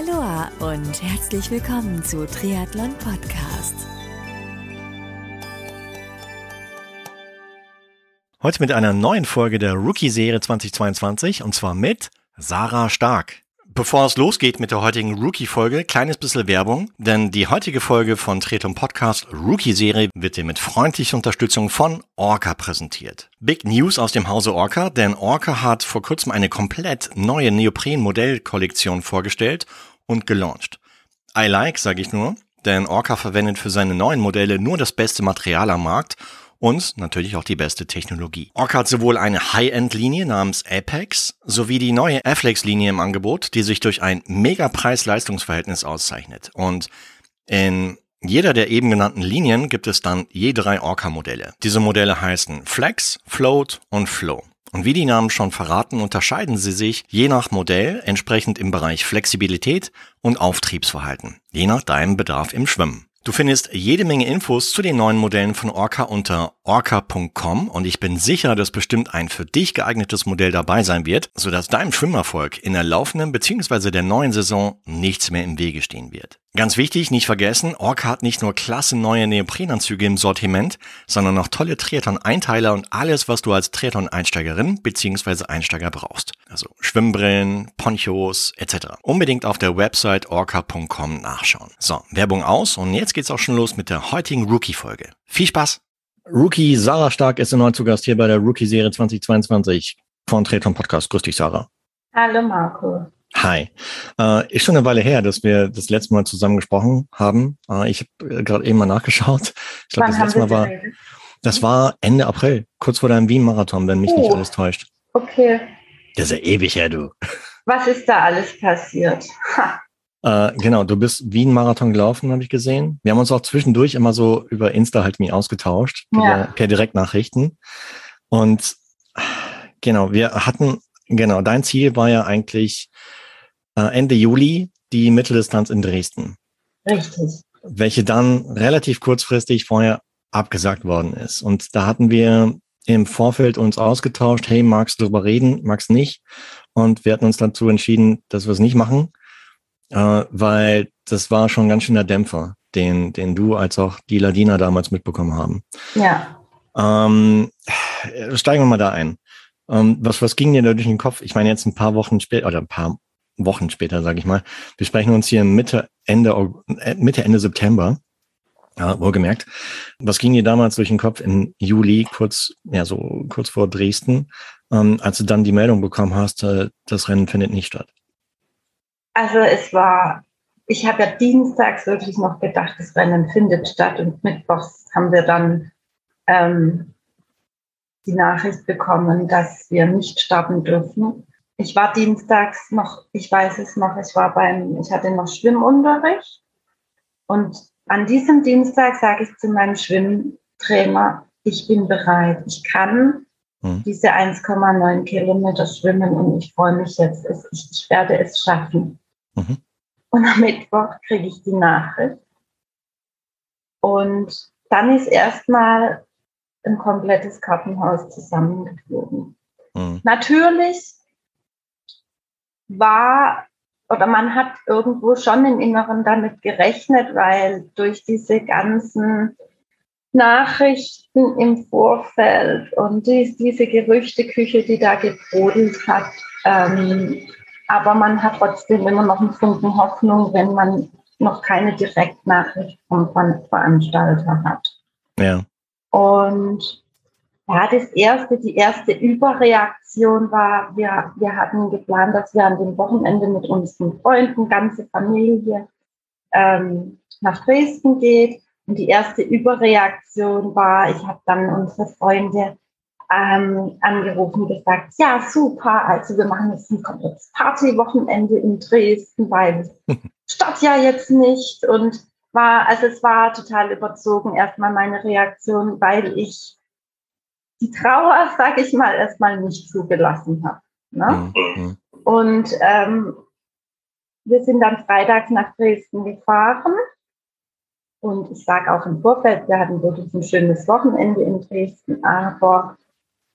Aloha und herzlich willkommen zu Triathlon Podcast. Heute mit einer neuen Folge der Rookie-Serie 2022 und zwar mit Sarah Stark. Bevor es losgeht mit der heutigen Rookie-Folge, kleines bisschen Werbung, denn die heutige Folge von Tretum Podcast Rookie-Serie wird dir mit freundlicher Unterstützung von Orca präsentiert. Big News aus dem Hause Orca, denn Orca hat vor kurzem eine komplett neue Neopren-Modellkollektion vorgestellt und gelauncht. I like, sage ich nur, denn Orca verwendet für seine neuen Modelle nur das beste Material am Markt und natürlich auch die beste Technologie. Orca hat sowohl eine High-End-Linie namens Apex sowie die neue Afflex-Linie im Angebot, die sich durch ein mega Preis-Leistungsverhältnis auszeichnet. Und in jeder der eben genannten Linien gibt es dann je drei Orca-Modelle. Diese Modelle heißen Flex, Float und Flow. Und wie die Namen schon verraten, unterscheiden sie sich je nach Modell entsprechend im Bereich Flexibilität und Auftriebsverhalten, je nach deinem Bedarf im Schwimmen. Du findest jede Menge Infos zu den neuen Modellen von Orca unter orca.com und ich bin sicher, dass bestimmt ein für dich geeignetes Modell dabei sein wird, sodass deinem Schwimmerfolg in der laufenden bzw. der neuen Saison nichts mehr im Wege stehen wird. Ganz wichtig, nicht vergessen, Orca hat nicht nur klasse neue Neoprenanzüge im Sortiment, sondern auch tolle Triathlon-Einteiler und alles, was du als Triathlon-Einsteigerin bzw. Einsteiger brauchst. Also Schwimmbrillen, Ponchos etc. Unbedingt auf der Website orca.com nachschauen. So, Werbung aus und jetzt geht's auch schon los mit der heutigen Rookie-Folge. Viel Spaß! Rookie Sarah Stark ist erneut zu Gast hier bei der Rookie-Serie 2022 von Triathlon Podcast. Grüß dich, Sarah. Hallo, Marco. Hi. Äh, ist schon eine Weile her, dass wir das letzte Mal zusammen gesprochen haben. Äh, ich habe äh, gerade eben mal nachgeschaut. Ich glaube, das letzte Mal war, das war Ende April, kurz vor deinem Wien-Marathon, wenn mich oh, nicht alles täuscht. Okay. Das ist ja ewig her, du. Was ist da alles passiert? Äh, genau, du bist Wien-Marathon gelaufen, habe ich gesehen. Wir haben uns auch zwischendurch immer so über Insta halt mir ausgetauscht, ja. per, per Direktnachrichten. Und genau, wir hatten, genau, dein Ziel war ja eigentlich Ende Juli die Mitteldistanz in Dresden. Richtig. Welche dann relativ kurzfristig vorher abgesagt worden ist. Und da hatten wir im Vorfeld uns ausgetauscht, hey, magst du darüber reden, magst nicht? Und wir hatten uns dazu entschieden, dass wir es nicht machen, äh, weil das war schon ganz schön der Dämpfer, den, den du als auch die Ladina damals mitbekommen haben. Ja. Ähm, steigen wir mal da ein. Ähm, was, was ging dir da durch den Kopf? Ich meine, jetzt ein paar Wochen später, oder ein paar Wochen später, sage ich mal. Wir sprechen uns hier Mitte, Ende, äh, Mitte, Ende September. Ja, wohlgemerkt. Was ging dir damals durch den Kopf im Juli, kurz, ja, so kurz vor Dresden, ähm, als du dann die Meldung bekommen hast, äh, das Rennen findet nicht statt? Also es war, ich habe ja dienstags wirklich noch gedacht, das Rennen findet statt und mittwochs haben wir dann ähm, die Nachricht bekommen, dass wir nicht starten dürfen ich war dienstags noch, ich weiß es noch, ich war beim, ich hatte noch Schwimmunterricht und an diesem Dienstag sage ich zu meinem Schwimmtrainer, ich bin bereit, ich kann hm. diese 1,9 Kilometer schwimmen und ich freue mich jetzt, ich, ich werde es schaffen. Mhm. Und am Mittwoch kriege ich die Nachricht und dann ist erstmal ein komplettes Kartenhaus zusammengeflogen. Mhm. Natürlich war oder man hat irgendwo schon im Inneren damit gerechnet, weil durch diese ganzen Nachrichten im Vorfeld und dies, diese Gerüchteküche, die da gebrodelt hat, ähm, aber man hat trotzdem immer noch einen Funken Hoffnung, wenn man noch keine Direktnachricht vom Veranstalter hat. Ja. Und ja, das erste, die erste Überreaktion war, wir, wir hatten geplant, dass wir an dem Wochenende mit unseren Freunden, ganze Familie, ähm, nach Dresden geht. Und die erste Überreaktion war, ich habe dann unsere Freunde ähm, angerufen und gesagt, ja, super, also wir machen jetzt ein komplettes Partywochenende in Dresden, weil statt ja jetzt nicht. Und war, also es war total überzogen, erstmal meine Reaktion, weil ich die Trauer, sage ich mal, erstmal nicht zugelassen habe. Ne? Mhm. Und ähm, wir sind dann freitags nach Dresden gefahren. Und ich sage auch im Vorfeld, wir hatten wirklich ein schönes Wochenende in Dresden, aber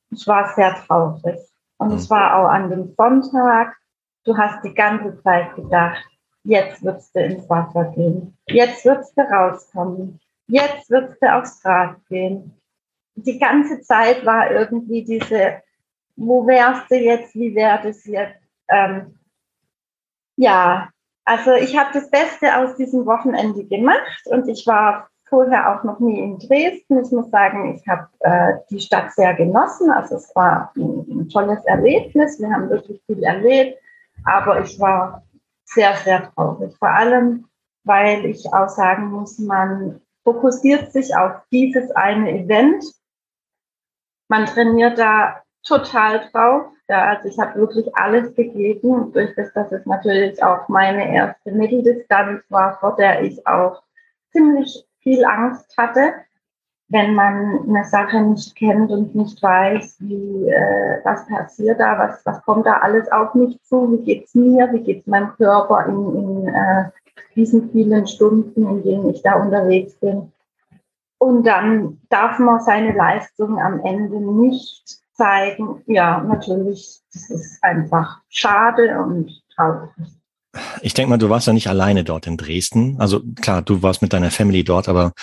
ich war sehr traurig. Und mhm. es war auch an dem Sonntag, du hast die ganze Zeit gedacht, jetzt würdest du ins Wasser gehen, jetzt würdest du rauskommen, jetzt würdest du aufs Rad gehen. Die ganze Zeit war irgendwie diese, wo wärst du jetzt, wie wäre das jetzt? Ähm, ja, also ich habe das Beste aus diesem Wochenende gemacht und ich war vorher auch noch nie in Dresden. Ich muss sagen, ich habe äh, die Stadt sehr genossen. Also es war ein, ein, tolles Erlebnis. Wir haben wirklich viel erlebt, aber ich war sehr, sehr traurig. Vor allem, weil ich auch sagen muss, man fokussiert sich auf dieses eine Event. Man trainiert da total drauf. Ja, also ich habe wirklich alles gegeben, durch das, dass es natürlich auch meine erste Mitteldistanz war, vor der ich auch ziemlich viel Angst hatte, wenn man eine Sache nicht kennt und nicht weiß, wie äh, was passiert da, was, was kommt da alles auf mich zu, wie geht's mir, wie geht's meinem Körper in, in äh, diesen vielen Stunden, in denen ich da unterwegs bin. Und dann darf man seine Leistung am Ende nicht zeigen. Ja, natürlich, das ist einfach schade und traurig. Ich denke mal, du warst ja nicht alleine dort in Dresden. Also klar, du warst mit deiner Family dort, aber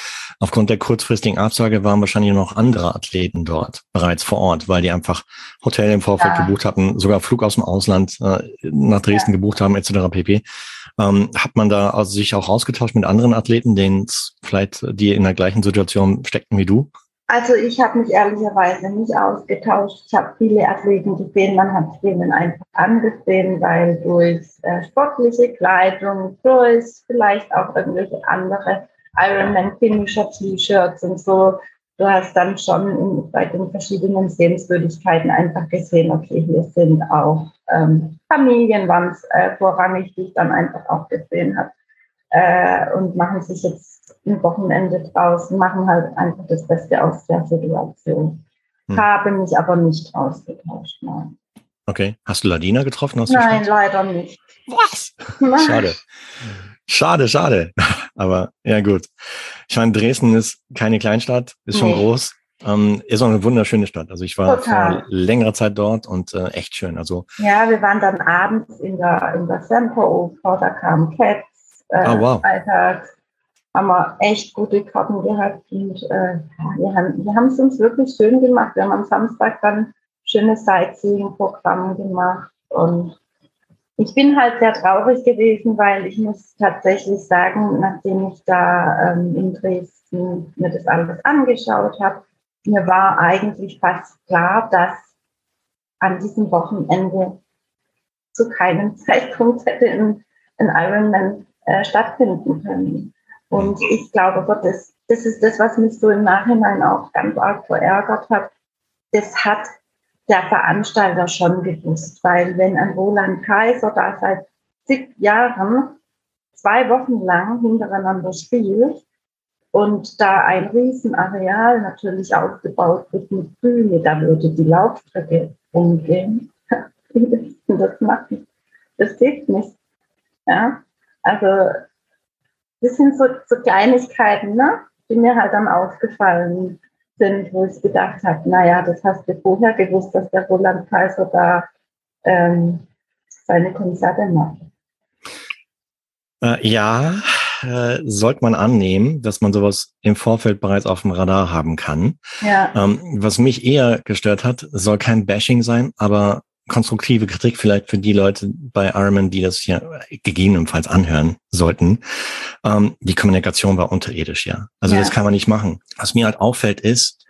aufgrund der kurzfristigen Absage waren wahrscheinlich noch andere Athleten dort bereits vor Ort, weil die einfach Hotel im Vorfeld ja. gebucht hatten, sogar Flug aus dem Ausland äh, nach Dresden ja. gebucht haben, etc. pp. Ähm, hat man da also sich auch ausgetauscht mit anderen Athleten, denen vielleicht die in der gleichen Situation steckten wie du? Also ich habe mich ehrlicherweise nicht ausgetauscht. Ich habe viele Athleten gesehen, man hat denen einfach angesehen, weil durch äh, sportliche Kleidung, durch vielleicht auch irgendwelche andere Ironman Finisher T-Shirts und so, du hast dann schon in, bei den verschiedenen Sehenswürdigkeiten einfach gesehen, okay, hier sind auch ähm, Familien, waren es äh, vorrangig, die ich dann einfach auch gesehen habe äh, und machen sich jetzt ein Wochenende draußen, machen halt einfach das Beste aus der Situation. Hm. Habe mich aber nicht ausgetauscht, nein. Okay. Hast du Ladina getroffen? Nein, leider nicht. Was? Schade. Schade, schade. Aber ja gut. Ich meine, Dresden ist keine Kleinstadt, ist schon nee. groß. Ähm, ist auch eine wunderschöne Stadt. Also ich war Total. vor längerer Zeit dort und äh, echt schön. Also ja, wir waren dann abends in der in der Semperoper, da kam Cats, äh, oh, wow. Alltags, haben wir echt gute Karten gehabt und äh, wir haben wir haben es uns wirklich schön gemacht. Wir haben am Samstag dann schönes Sightseeing-Programm gemacht und ich bin halt sehr traurig gewesen, weil ich muss tatsächlich sagen, nachdem ich da ähm, in Dresden mir das alles angeschaut habe, mir war eigentlich fast klar, dass an diesem Wochenende zu keinem Zeitpunkt hätte ein, ein Ironman äh, stattfinden können. Und ich glaube, Gott, das, das ist das, was mich so im Nachhinein auch ganz arg verärgert hat. Das hat der Veranstalter schon gewusst, weil wenn ein Roland Kaiser da seit zig Jahren zwei Wochen lang hintereinander spielt und da ein Riesenareal natürlich aufgebaut wird mit Bühne, da würde die Laufstrecke umgehen. Das machen? Das geht nicht. Ja, also das sind so, so Kleinigkeiten, ne? die mir halt dann aufgefallen sind, wo ich gedacht habe, naja, das hast du vorher gewusst, dass der Roland Kaiser da ähm, seine Konzerte macht. Äh, ja, äh, sollte man annehmen, dass man sowas im Vorfeld bereits auf dem Radar haben kann. Ja. Ähm, was mich eher gestört hat, soll kein Bashing sein, aber konstruktive Kritik vielleicht für die Leute bei Ironman, die das hier gegebenenfalls anhören sollten. Ähm, die Kommunikation war unterirdisch, ja. Also ja. das kann man nicht machen. Was mir halt auffällt ist,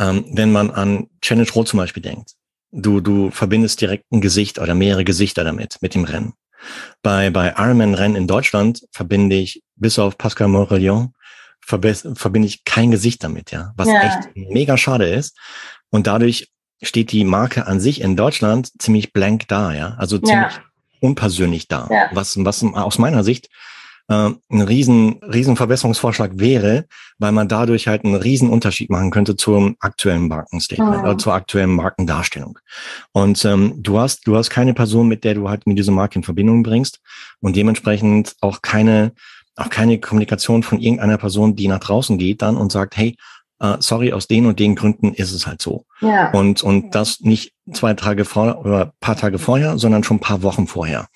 ähm, wenn man an Challenge Road zum Beispiel denkt, du, du verbindest direkt ein Gesicht oder mehrere Gesichter damit, mit dem Rennen. Bei, bei Ironman-Rennen in Deutschland verbinde ich, bis auf Pascal Morillon, verbinde ich kein Gesicht damit, ja. Was ja. echt mega schade ist. Und dadurch steht die Marke an sich in Deutschland ziemlich blank da, ja. Also ziemlich ja. unpersönlich da. Ja. Was, was aus meiner Sicht äh, ein riesen, riesen Verbesserungsvorschlag wäre, weil man dadurch halt einen riesen Unterschied machen könnte zum aktuellen Markenstatement, mhm. oder zur aktuellen Markendarstellung. Und ähm, du hast, du hast keine Person, mit der du halt mit dieser Marke in Verbindung bringst und dementsprechend auch keine, auch keine Kommunikation von irgendeiner Person, die nach draußen geht dann und sagt, hey, uh, sorry, aus den und den Gründen ist es halt so. Ja. Und, und das nicht zwei Tage vor oder paar Tage vorher, sondern schon ein paar Wochen vorher.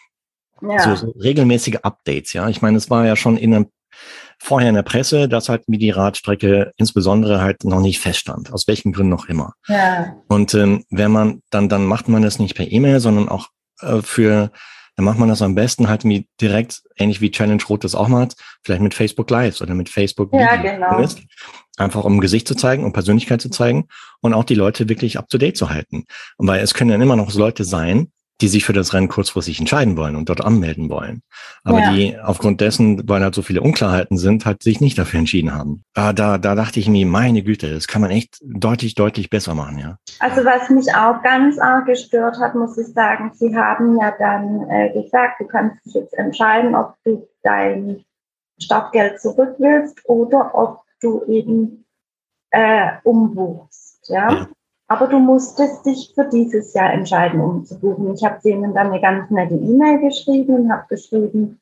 Ja. So, so regelmäßige Updates, ja. Ich meine, es war ja schon in einem vorher in der Presse, dass halt mir die Radstrecke insbesondere halt noch nicht feststand, aus welchen Gründen noch immer. Ja. Und ähm, wenn man dann, dann macht man das nicht per E-Mail, sondern auch äh, für, dann macht man das am besten halt wie direkt, ähnlich wie Challenge Rot das auch macht, vielleicht mit Facebook Lives oder mit Facebook ja, genau. Einfach um Gesicht zu zeigen, um Persönlichkeit zu zeigen und auch die Leute wirklich up to date zu halten. Weil es können dann immer noch Leute sein, die sich für das Rennen kurzfristig entscheiden wollen und dort anmelden wollen. Aber ja. die aufgrund dessen, weil halt so viele Unklarheiten sind, halt sich nicht dafür entschieden haben. Ah, da, da dachte ich mir, meine Güte, das kann man echt deutlich, deutlich besser machen, ja. Also was mich auch ganz arg gestört hat, muss ich sagen, Sie haben ja dann äh, gesagt, du kannst dich jetzt entscheiden, ob du dein Startgeld zurück willst oder ob du eben äh, umbuchst, ja. ja. Aber du musstest dich für dieses Jahr entscheiden, um zu buchen. Ich habe denen dann eine ganz nette E-Mail geschrieben und habe geschrieben,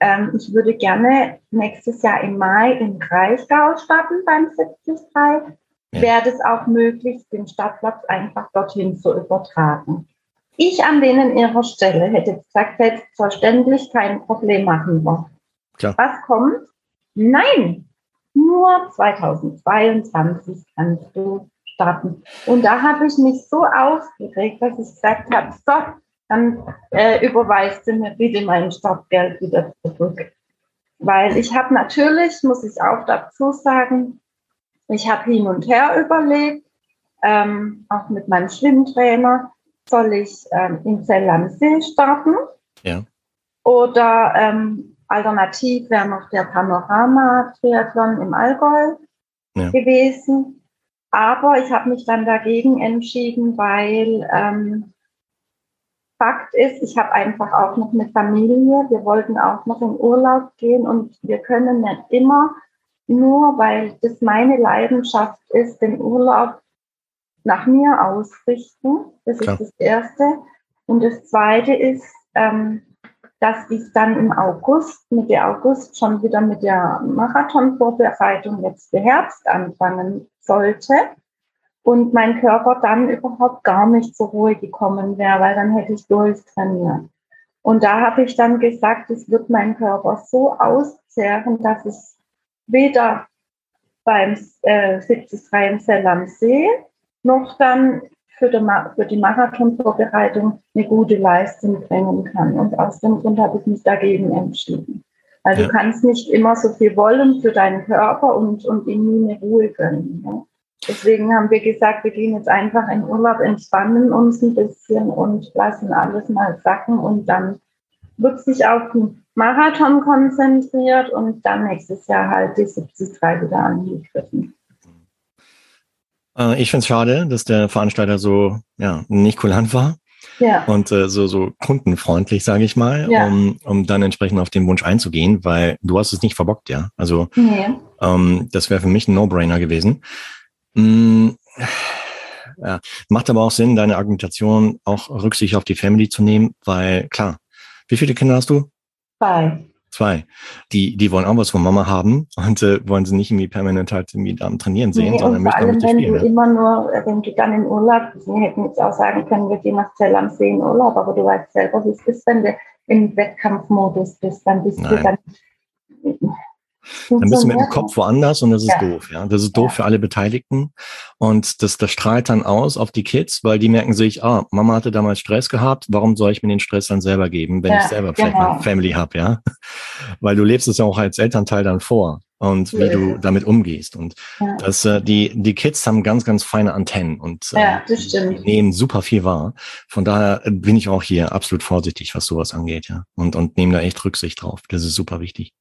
ähm, ich würde gerne nächstes Jahr im Mai in Kraichgau starten beim 73. Ja. Wäre das auch möglich, den Startplatz einfach dorthin zu übertragen? Ich an denen ihrer Stelle hätte gesagt, selbstverständlich kein Problem machen wir. Klar. Was kommt? Nein, nur 2022 kannst du starten. Und da habe ich mich so aufgeregt, dass ich gesagt habe, so, dann äh, überweist du mir bitte mein Startgeld wieder zurück. Weil ich habe natürlich, muss ich auch dazu sagen, ich habe hin und her überlegt, ähm, auch mit meinem Schwimmtrainer, soll ich ähm, in Zell am See starten? Ja. Oder ähm, alternativ wäre noch der Panorama-Triathlon im Allgäu ja. gewesen. Aber ich habe mich dann dagegen entschieden, weil ähm, Fakt ist, ich habe einfach auch noch eine Familie. Wir wollten auch noch in Urlaub gehen und wir können nicht immer, nur weil das meine Leidenschaft ist, den Urlaub nach mir ausrichten. Das Klar. ist das Erste. Und das Zweite ist, ähm, dass ich dann im August, Mitte August schon wieder mit der Marathonvorbereitung jetzt für Herbst anfangen sollte und mein Körper dann überhaupt gar nicht zur Ruhe gekommen wäre, weil dann hätte ich durchtrainiert. Und da habe ich dann gesagt, es wird mein Körper so auszehren, dass es weder beim äh, 73 im Zell am See noch dann für die, Marathonvorbereitung eine gute Leistung bringen kann. Und aus dem Grund habe ich mich dagegen entschieden. Weil ja. du kannst nicht immer so viel wollen für deinen Körper und, und ihm nie eine Ruhe gönnen. Ne? Deswegen haben wir gesagt, wir gehen jetzt einfach in Urlaub, entspannen uns ein bisschen und lassen alles mal sacken und dann wird sich auf den Marathon konzentriert und dann nächstes Jahr halt die 73 wieder angegriffen. Äh, ich finde es schade, dass der Veranstalter so ja, nicht kulant war. Ja. Und äh, so, so kundenfreundlich, sage ich mal, ja. um, um dann entsprechend auf den Wunsch einzugehen, weil du hast es nicht verbockt, ja. Also nee. ähm, das wäre für mich ein No-Brainer gewesen. Mm, ja, macht aber auch Sinn, deine Argumentation auch Rücksicht auf die Family zu nehmen, weil klar, wie viele Kinder hast du? Zwei. Zwei. Die, die wollen auch was von Mama haben und äh, wollen sie nicht irgendwie permanent halt irgendwie am Trainieren sehen, nee, sondern möchten wenn spielen. Du immer nur, wenn du dann in Urlaub, wir hätten jetzt auch sagen können, wir gehen nach Zell am See in Urlaub, aber du weißt selber, wie es ist, wenn du im Wettkampfmodus bist, dann bist Nein. du dann dann bist du mit dem Kopf woanders und das ist ja. doof, ja. Das ist doof ja. für alle Beteiligten. Und das, das strahlt dann aus auf die Kids, weil die merken sich, ah, Mama hatte damals Stress gehabt, warum soll ich mir den Stress dann selber geben, wenn ja, ich selber vielleicht genau. eine Family habe, ja? Weil du lebst es ja auch als Elternteil dann vor und wie du damit umgehst. Und ja. das, äh, die, die Kids haben ganz, ganz feine Antennen und äh, ja, nehmen super viel wahr. Von daher bin ich auch hier absolut vorsichtig, was sowas angeht, ja. Und, und nehme da echt Rücksicht drauf. Das ist super wichtig.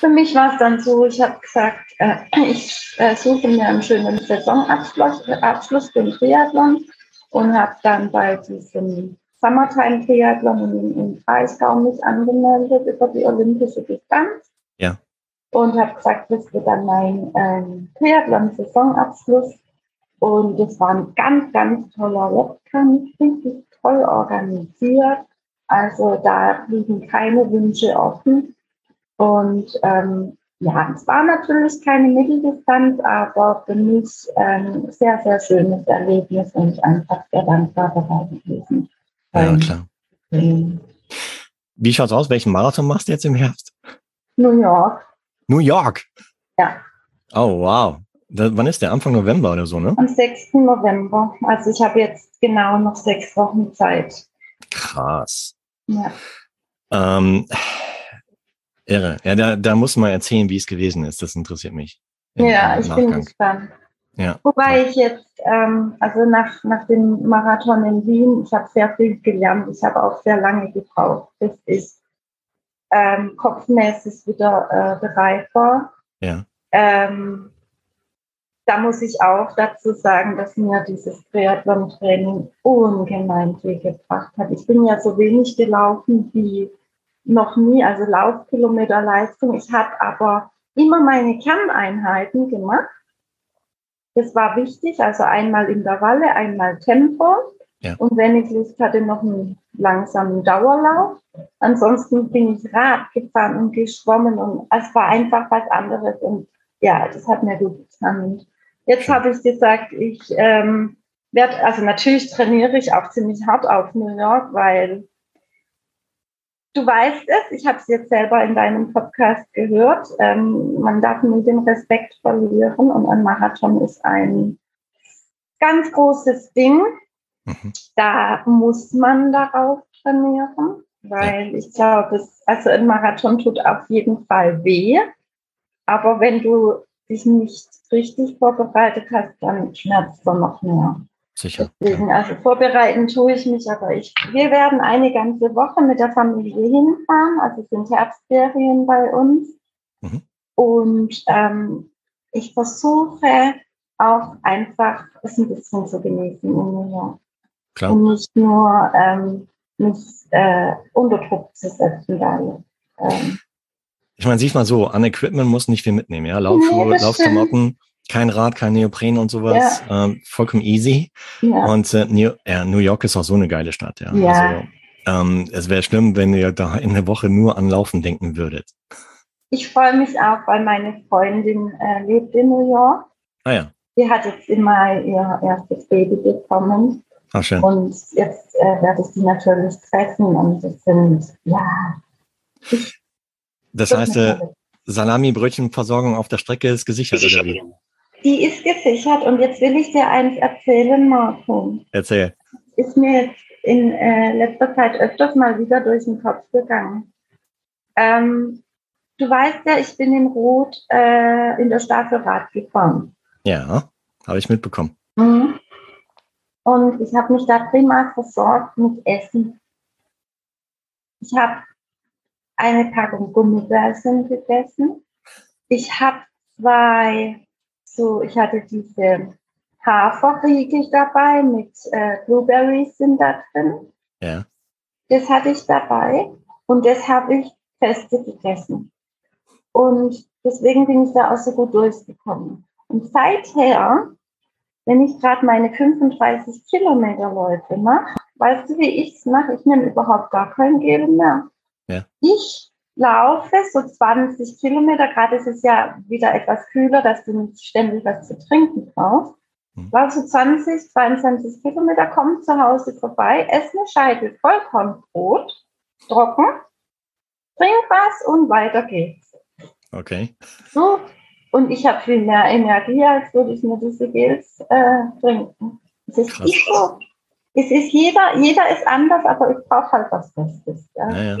Für mich war es dann so, ich habe gesagt, äh, ich äh, suche mir einen schönen Saisonabschluss äh, Abschluss für den Triathlon und habe dann bei diesem Summertime Triathlon in, in Breisgau mich angemeldet über die olympische Distanz. Ja und habe gesagt, das wird dann mein ähm, Triathlon-Saisonabschluss. Und es war ein ganz, ganz toller Wettkampf, richtig toll organisiert. Also da liegen keine Wünsche offen. Und ähm, ja, es war natürlich keine Mitteldistanz, aber für mich ein ähm, sehr, sehr schönes Erlebnis und einfach sehr dankbar dabei gewesen. Ja, klar. Wie schaut's aus? Welchen Marathon machst du jetzt im Herbst? New York. New York? Ja. Oh, wow. Da, wann ist der? Anfang November oder so, ne? Am 6. November. Also ich habe jetzt genau noch sechs Wochen Zeit. Krass. Ja. Ähm, irre. Ja, da, da muss man erzählen, wie es gewesen ist. Das interessiert mich. Ja, ich bin Nachgang. gespannt. Ja. Wobei ich jetzt, ähm, also nach, nach dem Marathon in Wien, ich habe sehr viel gelernt. Ich habe auch sehr lange gebraucht, bis ich ähm, kopfmäßig wieder äh, bereit war. Ja. Ähm, da muss ich auch dazu sagen, dass mir dieses Triathlon-Training ungemein viel gebracht hat. Ich bin ja so wenig gelaufen wie noch nie, also Laufkilometer Leistung. Ich habe aber immer meine Kerneinheiten gemacht. Das war wichtig, also einmal Intervalle, einmal Tempo. Ja. Und wenn ich Lust hatte, noch einen langsamen Dauerlauf. Ansonsten bin ich Rad gefahren und geschwommen und es war einfach was anderes. Und ja, das hat mir gut getan. Jetzt habe ich gesagt, ich ähm, werde, also natürlich trainiere ich auch ziemlich hart auf New York, weil du weißt es, ich habe es jetzt selber in deinem Podcast gehört, ähm, man darf nie den Respekt verlieren und ein Marathon ist ein ganz großes Ding. Mhm. Da muss man darauf trainieren, weil ich glaube, es, also ein Marathon tut auf jeden Fall weh. Aber wenn du dich nicht richtig vorbereitet hast, dann schmerzt es noch mehr. Sicher. Ja. Deswegen, also vorbereiten tue ich mich, aber ich, wir werden eine ganze Woche mit der Familie hinfahren. Also es sind Herbstferien bei uns. Mhm. Und ähm, ich versuche auch einfach es ein bisschen zu genießen in New York. Klar. Und nicht nur ähm, mich äh, unter Druck zu setzen, weil ähm, Ich meine, siehst mal so, an Equipment muss nicht viel mitnehmen, ja. Laufschuhe, Nee, Laufklamotten, kein Rad, kein Neopren und sowas. Ähm, vollkommen easy. ja. Und äh, New, ja, New York ist auch so eine geile Stadt, ja. Ja. Also, ähm, es wäre schlimm, wenn ihr da in der Woche nur an Laufen denken würdet. Ich freue mich auch, weil meine Freundin äh, lebt in New York. Ah ja, Sie hat jetzt im Mai ihr erstes Baby bekommen. ah, schön. Und jetzt äh, werde ich sie natürlich treffen. Und das sind, ja. Das heißt, äh, Salami-Brötchenversorgung auf der Strecke ist gesichert, oder wie? Die ist gesichert. Und jetzt will ich dir eins erzählen, Marco. Erzähl. Ist mir jetzt in äh, letzter Zeit öfters mal wieder durch den Kopf gegangen. Ähm, du weißt ja, ich bin in Rot äh, in der Staffel Rad gefahren. Ja, habe ich mitbekommen. Mhm. Und ich habe mich da prima versorgt mit Essen. Ich habe eine Packung Gummibärchen gegessen. Ich habe zwei, so, ich hatte diese Haferriegel dabei mit äh, Blueberries sind da drin. Ja. Das hatte ich dabei und das habe ich feste gegessen. Und deswegen bin ich da auch so gut durchgekommen. Und seither, wenn ich gerade meine 35 Kilometer Läufe mache, weißt du, wie ich es mache? Ich nehme überhaupt gar kein Gel mehr. Ja. Ich laufe so 20 Kilometer, gerade ist es ja wieder etwas kühler, dass du nicht ständig was zu trinken brauchst. Mhm. Laufe so 20, 22 Kilometer, komme zu Hause vorbei, esse eine Scheibe Vollkornbrot, trocken, trink was und weiter geht's. Okay. So, und ich habe viel mehr Energie, als würde ich mir diese Gels äh, trinken. Es ist Krass. so. Es ist jeder, jeder ist anders, aber ich brauche halt was Festes. Ja. Naja.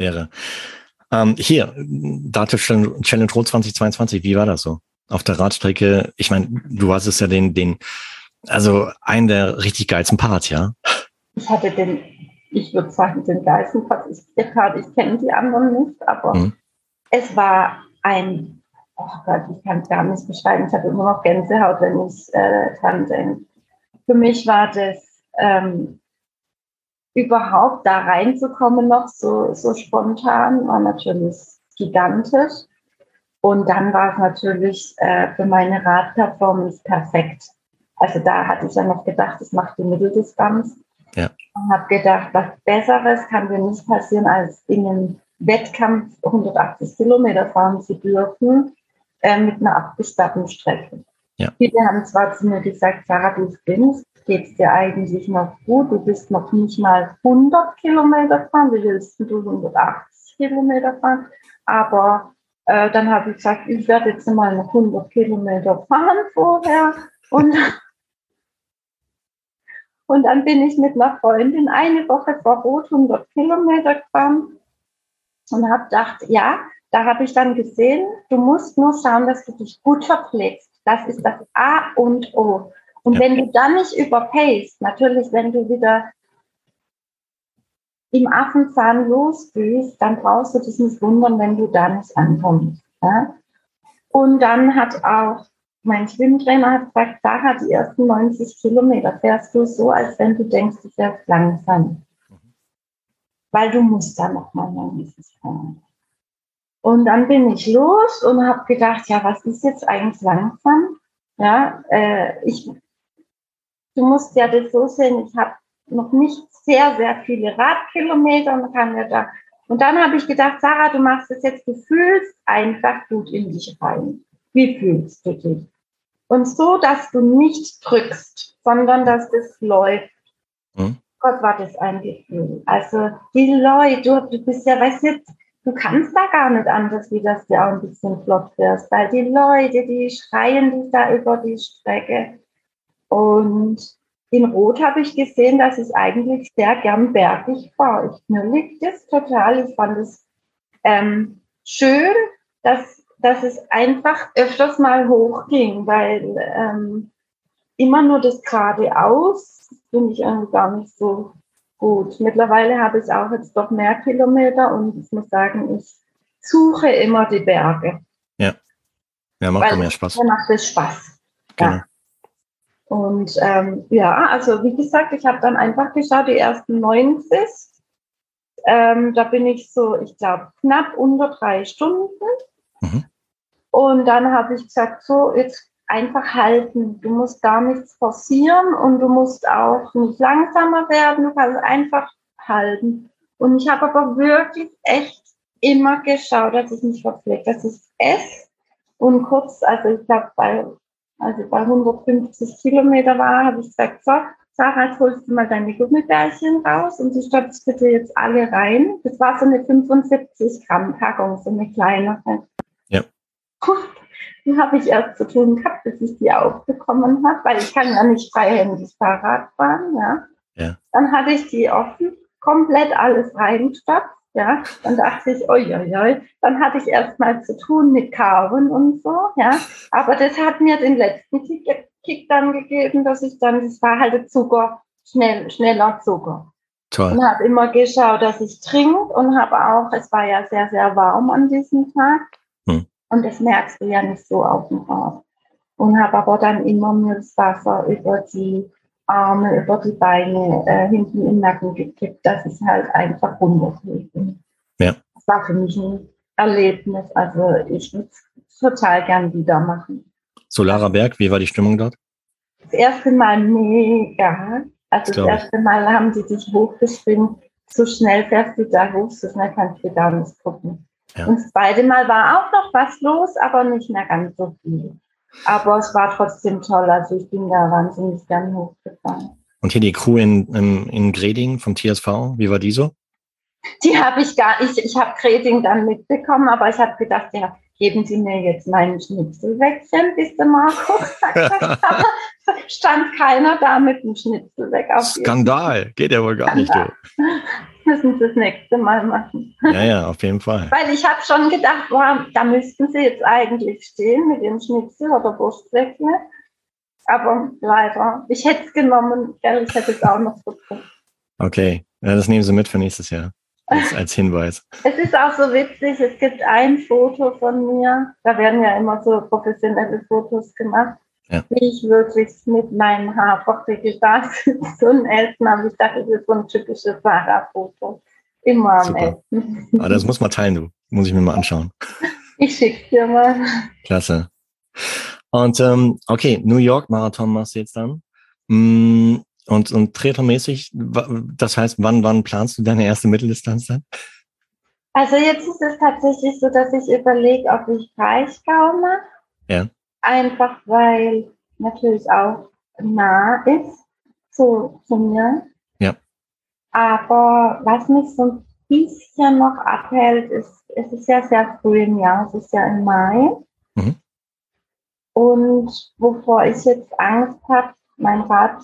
Ehre. Ähm, hier, Dativ Challenge Rot 2022, wie war das so? Auf der Radstrecke, ich meine, du hast es ja den, den, also einen der richtig geilsten Parts, ja? Ich hatte den, ich würde sagen, den geilsten Part. Ich, ich kenne die anderen nicht, aber Mhm. es war ein, oh Gott, ich kann es gar nicht beschreiben. Ich habe immer noch Gänsehaut, wenn ich äh, dran denke. Für mich war das ähm, überhaupt da reinzukommen noch so, so spontan, war natürlich gigantisch. Und dann war es natürlich äh, für meine Radperformance perfekt. Also da hatte ich ja noch gedacht, ich mache die Mitteldistanz. Ja. Und habe gedacht, was Besseres kann mir nicht passieren, als in einem Wettkampf 180 Kilometer fahren zu dürfen äh, mit einer abgesperrten Strecke. Ja. Viele haben zwar zu mir gesagt, Sarah, du spinnst, geht es dir eigentlich noch gut? Du bist noch nicht mal 100 Kilometer fahren, wie willst du 180 Kilometer fahren? Aber äh, dann habe ich gesagt, ich werde jetzt mal noch 100 Kilometer fahren vorher. Und, und dann bin ich mit einer Freundin eine Woche vor Rot 100 Kilometer gefahren und habe gedacht, ja, da habe ich dann gesehen, du musst nur schauen, dass du dich gut verpflegst. Das ist das A und O. Und ja. wenn du dann nicht überpayst, natürlich, wenn du wieder im Affenzahn losgehst, dann brauchst du dich nicht wundern, wenn du da nicht ankommst. Ja? Und dann hat auch mein Schwimmtrainer hat gesagt, Sarah, die ersten 90 Kilometer fährst du so, als wenn du denkst, du fährst langsam. Mhm. Weil du musst da nochmal langsam fahren. Und dann bin ich los und habe gedacht, ja, was ist jetzt eigentlich langsam? Ja, äh, ich, du musst ja das so sehen, ich habe noch nicht sehr, sehr viele Radkilometer und kann ja da. Und dann habe ich gedacht, Sarah, du machst es jetzt, du fühlst einfach gut in dich rein. Wie fühlst du dich? Und so, dass du nicht drückst, sondern dass das läuft. Hm. Gott, war das ein Gefühl. Also die Leute, du, du bist ja, weißt du, du kannst da gar nicht anders, wie dass du auch ein bisschen flott fährst, weil die Leute, die schreien dich da über die Strecke. Und in Rot habe ich gesehen, dass ich eigentlich sehr gern bergig fahre. Ich, mir liegt das total. Ich fand es ähm, schön, dass, dass es einfach öfters mal hochging, weil ähm, immer nur das geradeaus finde ich eigentlich gar nicht so gut. Mittlerweile habe ich auch jetzt doch mehr Kilometer und ich muss sagen, ich suche immer die Berge. Ja. Ja, macht Weil, mehr Spaß. Mir macht es Spaß. Genau. Ja. Und ähm, ja, also wie gesagt, ich habe dann einfach geschaut, die ersten 90. Ähm, da bin ich so, ich glaube, knapp unter drei Stunden. Mhm. Und dann habe ich gesagt, so, jetzt einfach halten. Du musst gar nichts forcieren und du musst auch nicht langsamer werden. Du kannst einfach halten. Und ich habe aber wirklich echt immer geschaut, dass ich mich verpflege, dass ich esse. Und kurz, also ich glaube, bei, also bei 150 Kilometer war, habe ich gesagt, so, Sarah, jetzt holst du mal deine Gummibärchen raus und du stopfst bitte jetzt alle rein. Das war so eine 75 Gramm Packung, so eine kleinere. Ja. Die habe ich erst zu tun gehabt, bis ich die aufbekommen habe, weil ich kann ja nicht freihändig Fahrrad fahren, ja. ja. Dann hatte ich die offen, komplett alles reingestopft, ja. Dann dachte ich, oi, oi, oi. Dann hatte ich erst mal zu tun mit Kauen und so, ja. Aber das hat mir den letzten Kick, Kick dann gegeben, dass ich dann, das war halt Zucker, schnell, schneller Zucker. Toll. Und habe immer geschaut, dass ich trinke und habe auch, es war ja sehr, sehr warm an diesem Tag, und das merkst du ja nicht so auf dem Rad. Und habe aber dann immer mir das Wasser über die Arme, über die Beine, äh, hinten im Nacken gekippt, dass es halt einfach runtergeht. Ja. Das war für mich ein Erlebnis. Also ich würde es total gern wieder machen. Solara Berg, wie war die Stimmung dort? Das erste Mal mega. Also das, erste Mal haben sie dich hochgeschwingt. So schnell fährst du da hoch, so schnell kannst du gar nicht gucken. Ja. Und das zweite Mal war auch noch was los, aber nicht mehr ganz so viel. Aber es war trotzdem toll. Also ich bin da wahnsinnig gern hochgefahren. Und hier die Crew in, in, in Greding vom TSV, wie war die so? Die habe ich gar nicht, ich habe Greding dann mitbekommen, aber ich habe gedacht, ja, geben Sie mir jetzt meinen Schnitzelwäckchen, bis der Marco stand keiner da mit dem Schnitzel weg. Skandal, geht ja wohl gar Skandal. nicht. Du müssen sie das nächste Mal machen. Ja, ja, auf jeden Fall. Weil ich habe schon gedacht, boah, da müssten sie jetzt eigentlich stehen mit dem Schnitzel oder Wurstfleckchen. Aber leider, ich hätte es genommen, ich hätte es auch noch bekommen. Okay, ja, das nehmen Sie mit für nächstes Jahr. Als, als Hinweis. Es ist auch so witzig, es gibt ein Foto von mir, da werden ja immer so professionelle Fotos gemacht ja. wie ich wirklich mit meinem Haarfachwickel da sitze und essen. Aber ich dachte, das ist so ein typisches Sarah-Foto. Immer am. Essen. Aber das muss man teilen, du. Muss ich mir mal anschauen. Ich schick's dir mal. Klasse. Und ähm, okay, New York Marathon machst du jetzt dann. Mm, und, und Triathlon-mäßig, das heißt, wann, wann planst du deine erste Mitteldistanz dann? Also jetzt ist es tatsächlich so, dass ich überlege, ob ich Breisgau mache. Ja. Einfach weil natürlich auch nah ist. zu, zu mir. Ja. Aber was mich so ein bisschen noch abhält, ist, es ist ja sehr früh im Jahr, es ist ja im Mai. Mhm. Und wovor ich jetzt Angst habe, mein Rad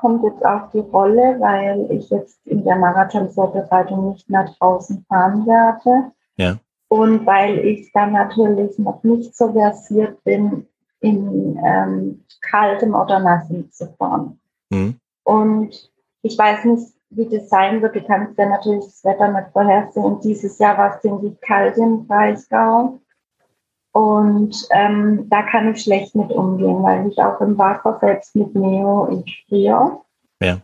kommt jetzt auf die Rolle, weil ich jetzt in der Marathonvorbereitung nicht mehr draußen fahren werde. Ja. Und weil ich dann natürlich noch nicht so versiert bin, in ähm, kaltem oder nassem zu fahren. Mhm. Und ich weiß nicht, wie das sein wird. Du kannst ja natürlich das Wetter nicht vorhersehen. Dieses Jahr war es ziemlich kalt im Breisgau. Und ähm, da kann ich schlecht mit umgehen, weil ich auch im Wasser selbst mit Neo ich friere. Ja.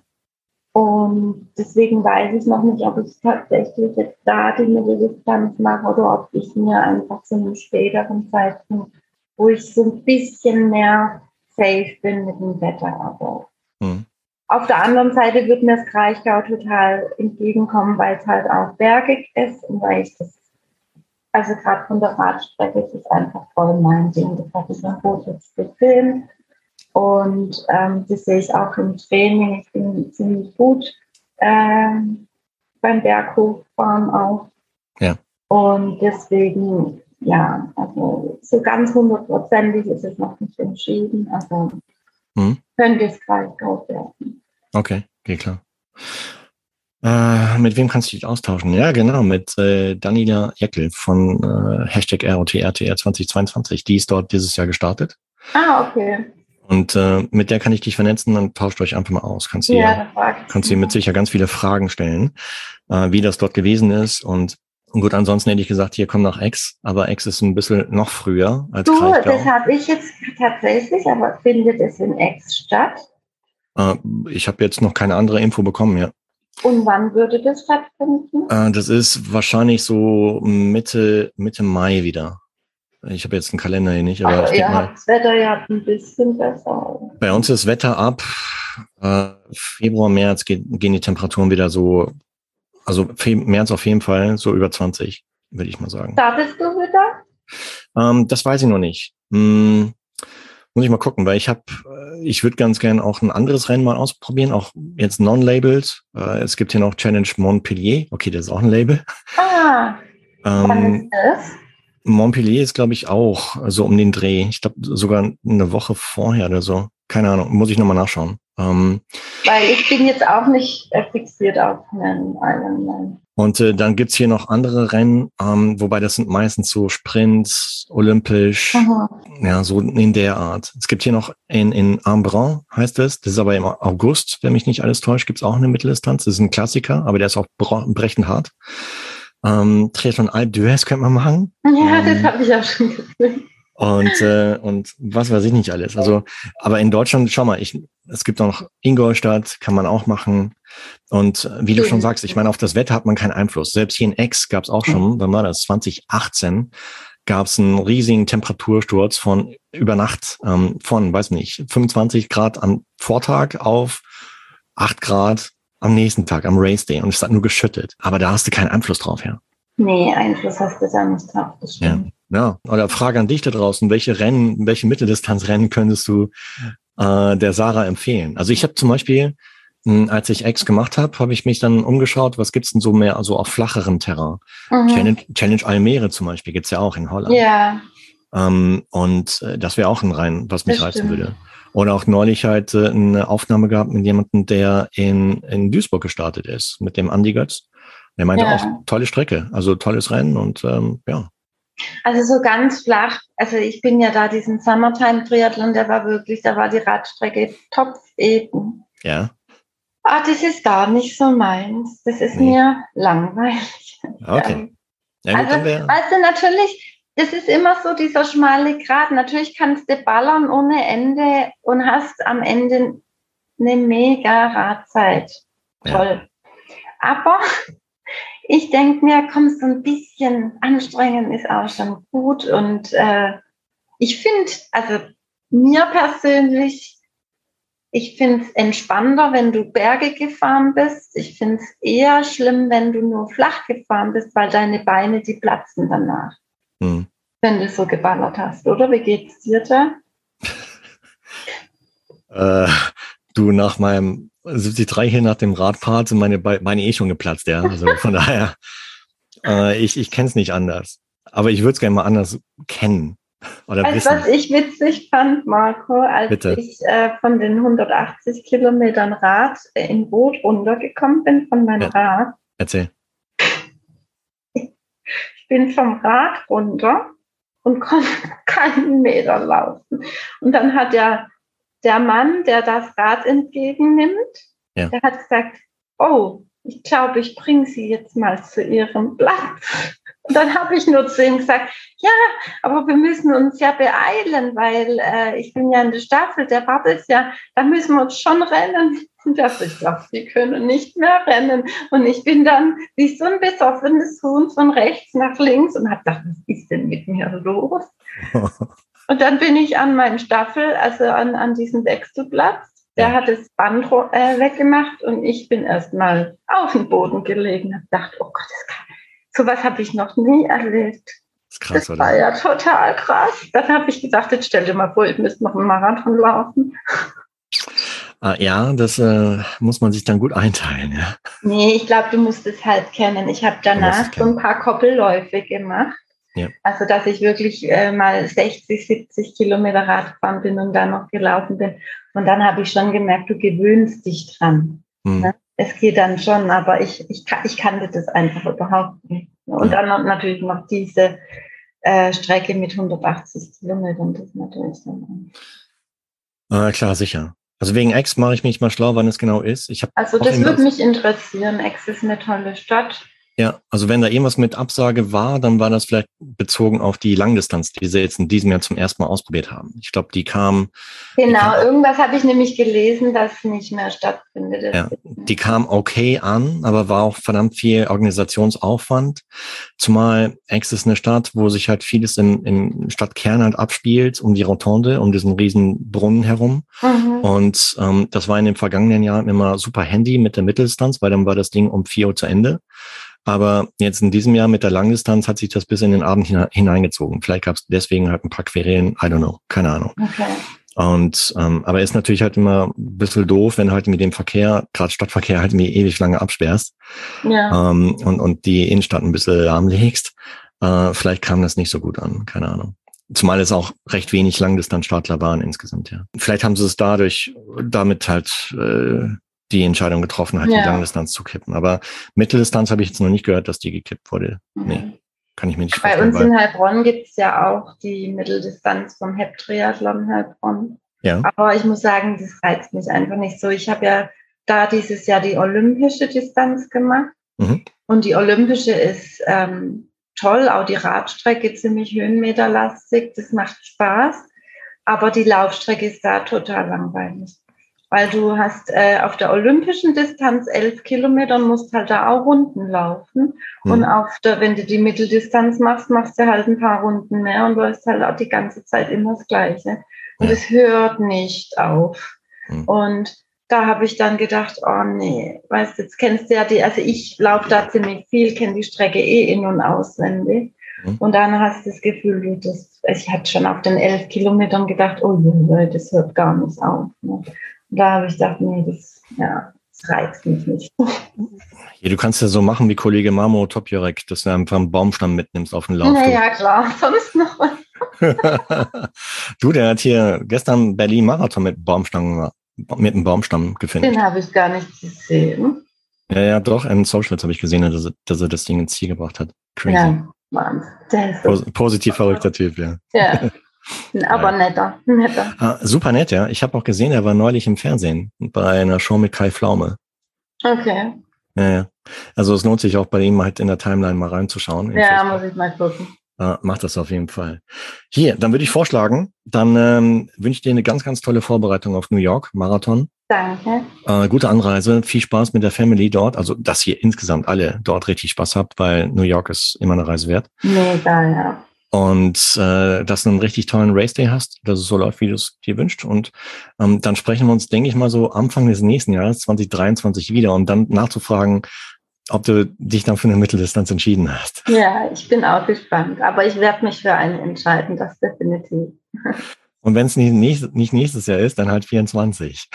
Und deswegen weiß ich noch nicht, ob ich tatsächlich jetzt da die Mitteldistanz mache oder ob ich mir einfach zu einem späteren Zeitpunkt, wo ich so ein bisschen mehr safe bin mit dem Wetter. Aber Mhm. auf der anderen Seite wird mir das Kraichgau total entgegenkommen, weil es halt auch bergig ist und weil ich das, also gerade von der Radstrecke, ist einfach voll mein Ding. Das habe ich am Boot jetzt gefilmt und ähm, das sehe ich auch im Training. Ich bin ziemlich gut ähm, beim Berghochfahren auch. Ja. Und deswegen, ja, also so ganz hundertprozentig ist es noch nicht entschieden. Also Mhm. könnte es Kraichgau werden. Okay, geht klar. Äh, mit wem kannst du dich austauschen? Ja, genau, mit äh, Daniela Jeckel von äh, Hashtag ROTRTR 2022. Die ist dort dieses Jahr gestartet. Ah, okay. Und äh, mit der kann ich dich vernetzen, dann tauscht euch einfach mal aus. Kannst du Ja, kannst du ihr mit sicher ganz viele Fragen stellen, äh, wie das dort gewesen ist. Und, gut, ansonsten hätte ich gesagt, hier komm nach X, aber X ist ein bisschen noch früher als Du, Kraichgau. das habe ich jetzt tatsächlich, aber findet es in Ex statt? Äh, ich habe jetzt noch keine andere Info bekommen, ja. Und wann würde das stattfinden? Äh, das ist wahrscheinlich so Mitte, Mitte Mai wieder. Ich habe jetzt einen Kalender hier nicht, aber ich ihr mal, habt das Wetter ja ein bisschen besser. bei uns ist Wetter ab äh, Februar, März geht, gehen die Temperaturen wieder so, also Fe März auf jeden Fall so über 20, würde ich mal sagen. Startest du wieder? Ähm, das weiß ich noch nicht. Hm, muss ich mal gucken, weil ich habe, ich würde ganz gern auch ein anderes Rennen mal ausprobieren, auch jetzt non-labeled. Äh, es gibt hier noch Challenge Montpellier. Okay, das ist auch ein Label. Ah, Ähm, ist? Montpellier ist, glaube ich, auch so um den Dreh. Ich glaube sogar eine Woche vorher oder so. Keine Ahnung, muss ich nochmal nachschauen. Ähm, Weil ich bin jetzt auch nicht äh, fixiert auf einen Ironman. und äh, dann gibt's hier noch andere Rennen, ähm, wobei das sind meistens so Sprints, olympisch, Mhm. ja, so in der Art. Es gibt hier noch in, in Embrun, heißt es, das ist aber im August, wenn mich nicht alles täuscht, gibt's auch eine Mitteldistanz. Das ist ein Klassiker, aber der ist auch brechend hart. Ähm, Triathlon Alp d'Huez könnte man machen. Ja, das Ähm, habe ich auch schon gesehen. Und äh, und was weiß ich nicht alles. Also, aber in Deutschland, schau mal, ich, es gibt auch noch Ingolstadt, kann man auch machen. Und äh, wie du schon sagst, ich meine, auf das Wetter hat man keinen Einfluss. Selbst hier in Ex gab es auch schon, wann war das? 2018 gab es einen riesigen Temperatursturz von über Nacht ähm, von, weiß nicht, 25 Grad am Vortag auf 8 Grad am nächsten Tag, am Race Day. Und es hat nur geschüttet. Aber da hast du keinen Einfluss drauf, ja. Nee, Einfluss hast du da nicht drauf. Das stimmt. Ja, oder Frage an dich da draußen, welche Rennen, welche Mitteldistanzrennen könntest du äh, der Sarah empfehlen? Also ich habe zum Beispiel, mh, als ich X gemacht habe, habe ich mich dann umgeschaut, was gibt's denn so mehr, also auf flacherem Terrain? Mhm. Challenge, Challenge Almere zum Beispiel gibt's ja auch in Holland. Ja, Ähm, und äh, das wäre auch ein Rennen, was mich reizen würde. Oder auch neulich halt äh, eine Aufnahme gehabt mit jemandem, der in, in Duisburg gestartet ist, mit dem Andi Götz. Der meinte Ja. auch, tolle Strecke, also tolles Rennen und ähm, ja. Also so ganz flach. Also ich bin ja da diesen Summertime-Triathlon, der war wirklich, da war die Radstrecke top eben. Ja, Ah, das ist gar nicht so meins. Das ist Nee. mir langweilig. okay. Ja, also, du, natürlich, das ist immer so dieser schmale Grat. Natürlich kannst du ballern ohne Ende und hast am Ende eine mega Radzeit. Ja. Toll. Aber ich denke mir, komm, so ein bisschen anstrengen ist auch schon gut. Und äh, ich finde, also mir persönlich, ich finde es entspannter, wenn du Berge gefahren bist. Ich finde es eher schlimm, wenn du nur flach gefahren bist, weil deine Beine, die platzen danach, hm. wenn du so geballert hast, oder? Wie geht's dir da? Äh, Du, nach meinem 73 hier nach dem Radfahrt sind meine Beine eh schon geplatzt, ja. Also von daher, äh, ich, ich kenne es nicht anders. Aber ich würde es gerne mal anders kennen. Oder weißt, was ich witzig fand, Marco, als Bitte. ich äh, von den 180 Kilometern Rad in Boot runtergekommen bin von meinem ja. Rad. Erzähl. Ich bin vom Rad runter und konnte keinen Meter laufen. Und dann hat der, der Mann, der das Rad entgegennimmt, ja. der hat gesagt, oh, ich glaube, ich bringe Sie jetzt mal zu Ihrem Platz. Und dann habe ich nur zu ihm gesagt, ja, aber wir müssen uns ja beeilen, weil äh, ich bin ja in der Staffel, der wartet ja, da müssen wir uns schon rennen. Und er ich dachte, die können nicht mehr rennen. Und ich bin dann wie so ein besoffenes Huhn von rechts nach links und habe gedacht, was ist denn mit mir los? und dann bin ich an meinen Staffel, also an, an diesem Wechselplatz. Der hat das Band äh, weggemacht und ich bin erstmal auf dem Boden gelegen und dachte, oh Gott, das kann Sowas habe ich noch nie erlebt. Das ist krass, das oder? war ja total krass. Dann habe ich gesagt, jetzt stell dir mal vor, ich müsste noch einen Marathon laufen. Ah, ja, das äh, muss man sich dann gut einteilen, ja. Nee, ich glaube, du musst es halt kennen. Ich habe danach so ein paar Koppelläufe gemacht. Ja. Also, dass ich wirklich äh, mal 60, 70 Kilometer Rad gefahren bin und dann noch gelaufen bin. Und dann habe ich schon gemerkt, du gewöhnst dich dran. Hm. Ne? es geht dann schon, aber ich, ich, ich kannte das einfach überhaupt nicht. Und dann natürlich noch diese äh, Strecke mit 180 Kilometern, das ist natürlich dann. Äh, klar, sicher. Also wegen Ex mache ich mich mal schlau, wann es genau ist. Ich also das würde mich interessieren. Ex ist eine tolle Stadt. Ja, also wenn da irgendwas mit Absage war, dann war das vielleicht bezogen auf die Langdistanz, die sie jetzt in diesem Jahr zum ersten Mal ausprobiert haben. Ich glaube, die kam. Genau, die kam, irgendwas habe ich nämlich gelesen, dass nicht mehr stattfindet. Ja, die kam okay an, aber war auch verdammt viel Organisationsaufwand. Zumal Ex ist eine Stadt, wo sich halt vieles in, in Stadtkern halt abspielt, um die Rotonde, um diesen riesen Brunnen herum. Mhm. Und ähm, das war in den vergangenen Jahren immer super Handy mit der Mitteldistanz, weil dann war das Ding um vier Uhr zu Ende. Aber jetzt in diesem Jahr mit der Langdistanz hat sich das bis in den Abend hineingezogen. Vielleicht gab es deswegen halt ein paar Querelen, I don't know, keine Ahnung. Okay. Und ähm, aber ist natürlich halt immer ein bisschen doof, wenn halt mit dem Verkehr, gerade Stadtverkehr, halt irgendwie ewig lange absperrst ja. ähm, und, und die Innenstadt ein bisschen lahmlegst. Äh, vielleicht kam das nicht so gut an, keine Ahnung. Zumal es auch recht wenig Langdistanz-Startler waren insgesamt, ja. Vielleicht haben sie es dadurch damit halt äh, die Entscheidung getroffen hat, ja. die Langdistanz zu kippen. Aber Mitteldistanz habe ich jetzt noch nicht gehört, dass die gekippt wurde. Mhm. Nee, kann ich mir nicht vorstellen. Bei uns in Heilbronn gibt es ja auch die Mitteldistanz vom Hep-Triathlon Heilbronn. Ja. Aber ich muss sagen, das reizt mich einfach nicht so. Ich habe ja da dieses Jahr die olympische Distanz gemacht. Mhm. Und die olympische ist ähm, toll, auch die Radstrecke ziemlich höhenmeterlastig, das macht Spaß. Aber die Laufstrecke ist da total langweilig weil du hast äh, auf der olympischen Distanz elf Kilometer und musst halt da auch Runden laufen. Mhm. Und auf der, wenn du die Mitteldistanz machst, machst du halt ein paar Runden mehr und du hast halt auch die ganze Zeit immer das Gleiche. Und es hört nicht auf. Mhm. Und da habe ich dann gedacht, oh nee, weißt du, jetzt kennst du ja die, also ich laufe da ziemlich viel, kenne die Strecke eh in- und auswendig. Mhm. Und dann hast du das Gefühl, du, das, ich hatte schon auf den elf Kilometern gedacht, oh das hört gar nicht auf. Ne? Da habe ich gedacht, nee, das, ja, das reizt mich nicht. Ja, du kannst ja so machen wie Kollege Mamo Topjorek, dass du einfach einen Baumstamm mitnimmst auf den Lauf. Ja, klar, sonst noch was. du, der hat hier gestern Berlin Marathon mit Baumstamm, mit einem Baumstamm gefunden. Den habe ich gar nicht gesehen. Ja, ja, doch, in Socials habe ich gesehen, dass er, dass er, das Ding ins Ziel gebracht hat. Crazy. Ja, Mann. Pos positiv verrückter Typ, ja. Ja. Aber netter, netter. Ah, super nett, ja. Ich habe auch gesehen, er war neulich im Fernsehen bei einer Show mit Kai Pflaume. Okay. Ja, ja. Also es lohnt sich auch bei ihm halt in der Timeline mal reinzuschauen. Ja, muss ich mal gucken. Ah, mach das auf jeden Fall. Hier, dann würde ich vorschlagen, dann ähm, wünsche ich dir eine ganz, ganz tolle Vorbereitung auf New York Marathon. Danke. Äh, gute Anreise, viel Spaß mit der Family dort. Also, dass ihr insgesamt alle dort richtig Spaß habt, weil New York ist immer eine Reise wert. Mega, ja und äh, dass du einen richtig tollen Race Day hast, dass es so läuft, wie du es dir wünscht. Und ähm, dann sprechen wir uns, denke ich mal, so Anfang des nächsten Jahres, 2023, wieder, um dann nachzufragen, ob du dich dann für eine Mitteldistanz entschieden hast. Ja, ich bin auch gespannt, aber ich werde mich für eine entscheiden, das definitiv. Und wenn es nicht, nicht, nicht nächstes Jahr ist, dann halt 24.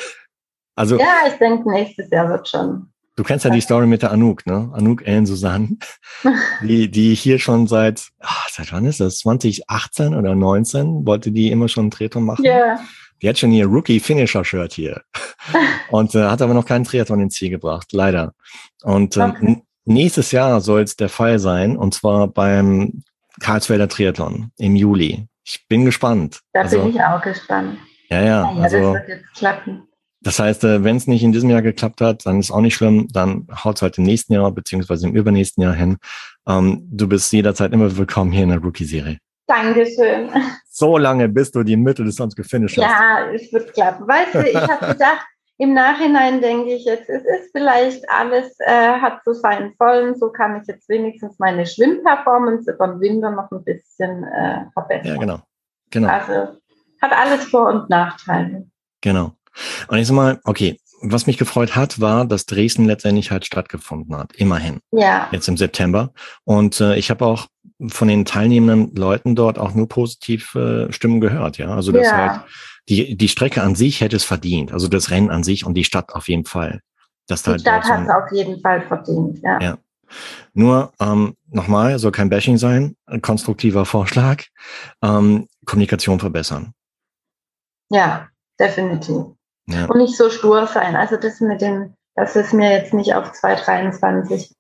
Also, ja, ich denke, nächstes Jahr wird schon. Du kennst ja die Story mit der Anouk, ne? Anouk Ellen Susanne, die, die hier schon seit, ach, seit wann ist das? 2018 oder 19 wollte die immer schon einen Triathlon machen. Ja. Yeah. Die hat schon ihr Rookie-Finisher-Shirt hier und äh, hat aber noch keinen Triathlon ins Ziel gebracht, leider. Und äh, okay. nächstes Jahr soll es der Fall sein und zwar beim Karlsfelder Triathlon im Juli. Ich bin gespannt. Da also, bin ich auch gespannt. Ja, ja. ja also, das wird jetzt klappen. Das heißt, äh, wenn es nicht in diesem Jahr geklappt hat, dann ist auch nicht schlimm. Dann haut es halt im nächsten Jahr beziehungsweise im übernächsten Jahr hin. Ähm, du bist jederzeit immer willkommen hier in der Rookie-Serie. Dankeschön. So lange, bis du die Mitte des Songs gefinisht hast. Ja, es wird klappen. Weißt du, ich habe gedacht, im Nachhinein denke ich jetzt, es ist vielleicht alles, äh, hat so seinen vollen, so kann ich jetzt wenigstens meine Schwimmperformance über den Winter noch ein bisschen äh, verbessern. Ja, genau. genau. Also hat alles Vor- und Nachteile. Genau. Und ich sag mal, okay, was mich gefreut hat, war, dass Dresden letztendlich halt stattgefunden hat. Immerhin. Ja. Jetzt im September. Und äh, ich habe auch von den teilnehmenden Leuten dort auch nur positive äh, Stimmen gehört, ja. Also das ja. halt die, die Strecke an sich hätte es verdient. Also das Rennen an sich und die Stadt auf jeden Fall. Das die halt Stadt hat es auf jeden Fall verdient, ja. ja. Nur ähm, nochmal, soll kein Bashing sein, ein konstruktiver Vorschlag, ähm, Kommunikation verbessern. Ja, definitiv. Ja. Und nicht so stur sein. Also das mit dem, dass es mir jetzt nicht auf 223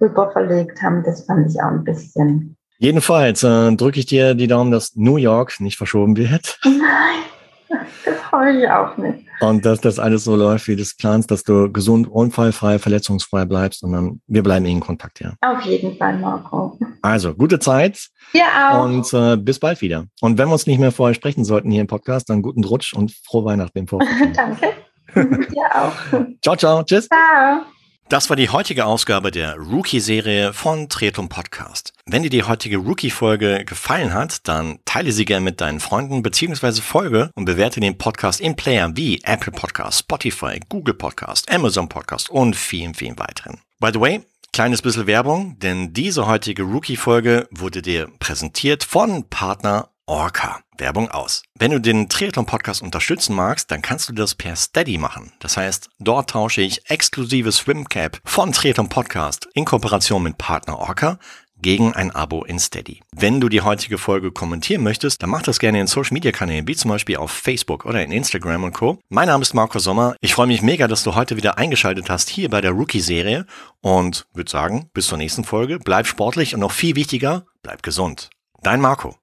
rüber verlegt haben, das fand ich auch ein bisschen. Jedenfalls äh, drücke ich dir die Daumen, dass New York nicht verschoben wird. Nein, das freue ich auch nicht. Und dass das alles so läuft, wie du es planst, dass du gesund, unfallfrei, verletzungsfrei bleibst und dann wir bleiben in Kontakt, ja. Auf jeden Fall, Marco. Also, gute Zeit. Ja auch. Und äh, bis bald wieder. Und wenn wir uns nicht mehr vorher sprechen sollten hier im Podcast, dann guten Rutsch und frohe Weihnachten im Vorfeld. Danke. ja auch. Ciao, ciao. Tschüss. Ciao. Das war die heutige Ausgabe der Rookie-Serie von Triathlon Podcast. Wenn dir die heutige Rookie-Folge gefallen hat, dann teile sie gerne mit deinen Freunden beziehungsweise folge und bewerte den Podcast in Player wie Apple Podcast, Spotify, Google Podcast, Amazon Podcast und vielen, vielen weiteren. By the way, kleines bisschen Werbung, denn diese heutige Rookie-Folge wurde dir präsentiert von Partner Orca. Werbung aus. Wenn du den Triathlon-Podcast unterstützen magst, dann kannst du das per Steady machen. Das heißt, dort tausche ich exklusive Swimcap von Triathlon Podcast in Kooperation mit Partner Orca gegen ein Abo in Steady. Wenn du die heutige Folge kommentieren möchtest, dann mach das gerne in Social Media Kanälen, wie zum Beispiel auf Facebook oder in Instagram und Co. Mein Name ist Marco Sommer. Ich freue mich mega, dass du heute wieder eingeschaltet hast hier bei der Rookie-Serie und würde sagen, bis zur nächsten Folge. Bleib sportlich und noch viel wichtiger, bleib gesund. Dein Marco.